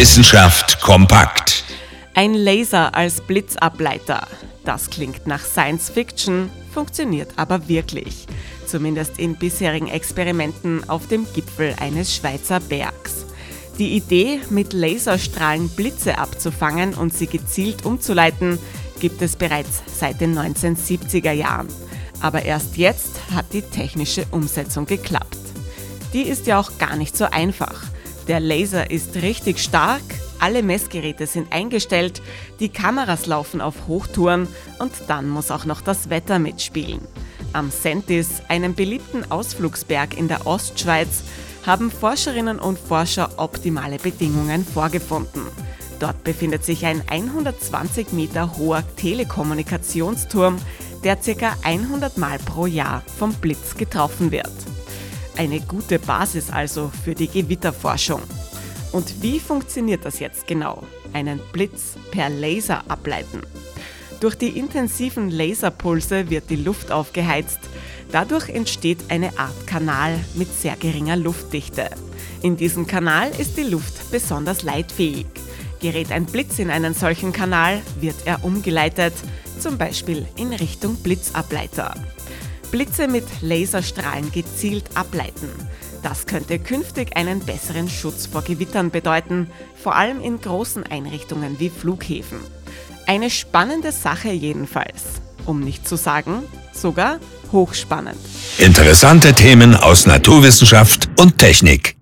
Wissenschaft kompakt. Ein Laser als Blitzableiter. Das klingt nach Science Fiction, funktioniert aber wirklich. Zumindest in bisherigen Experimenten auf dem Gipfel eines Schweizer Bergs. Die Idee, mit Laserstrahlen Blitze abzufangen und sie gezielt umzuleiten, gibt es bereits seit den 1970er Jahren. Aber erst jetzt hat die technische Umsetzung geklappt. Die ist ja auch gar nicht so einfach. Der Laser ist richtig stark, alle Messgeräte sind eingestellt, die Kameras laufen auf Hochtouren und dann muss auch noch das Wetter mitspielen. Am Sentis, einem beliebten Ausflugsberg in der Ostschweiz, haben Forscherinnen und Forscher optimale Bedingungen vorgefunden. Dort befindet sich ein 120 Meter hoher Telekommunikationsturm, der ca. 100 Mal pro Jahr vom Blitz getroffen wird. Eine gute Basis also für die Gewitterforschung. Und wie funktioniert das jetzt genau? Einen Blitz per Laser ableiten. Durch die intensiven Laserpulse wird die Luft aufgeheizt. Dadurch entsteht eine Art Kanal mit sehr geringer Luftdichte. In diesem Kanal ist die Luft besonders leitfähig. Gerät ein Blitz in einen solchen Kanal, wird er umgeleitet, zum Beispiel in Richtung Blitzableiter. Blitze mit Laserstrahlen gezielt ableiten. Das könnte künftig einen besseren Schutz vor Gewittern bedeuten, vor allem in großen Einrichtungen wie Flughäfen. Eine spannende Sache jedenfalls, um nicht zu sagen, sogar hochspannend. Interessante Themen aus Naturwissenschaft und Technik.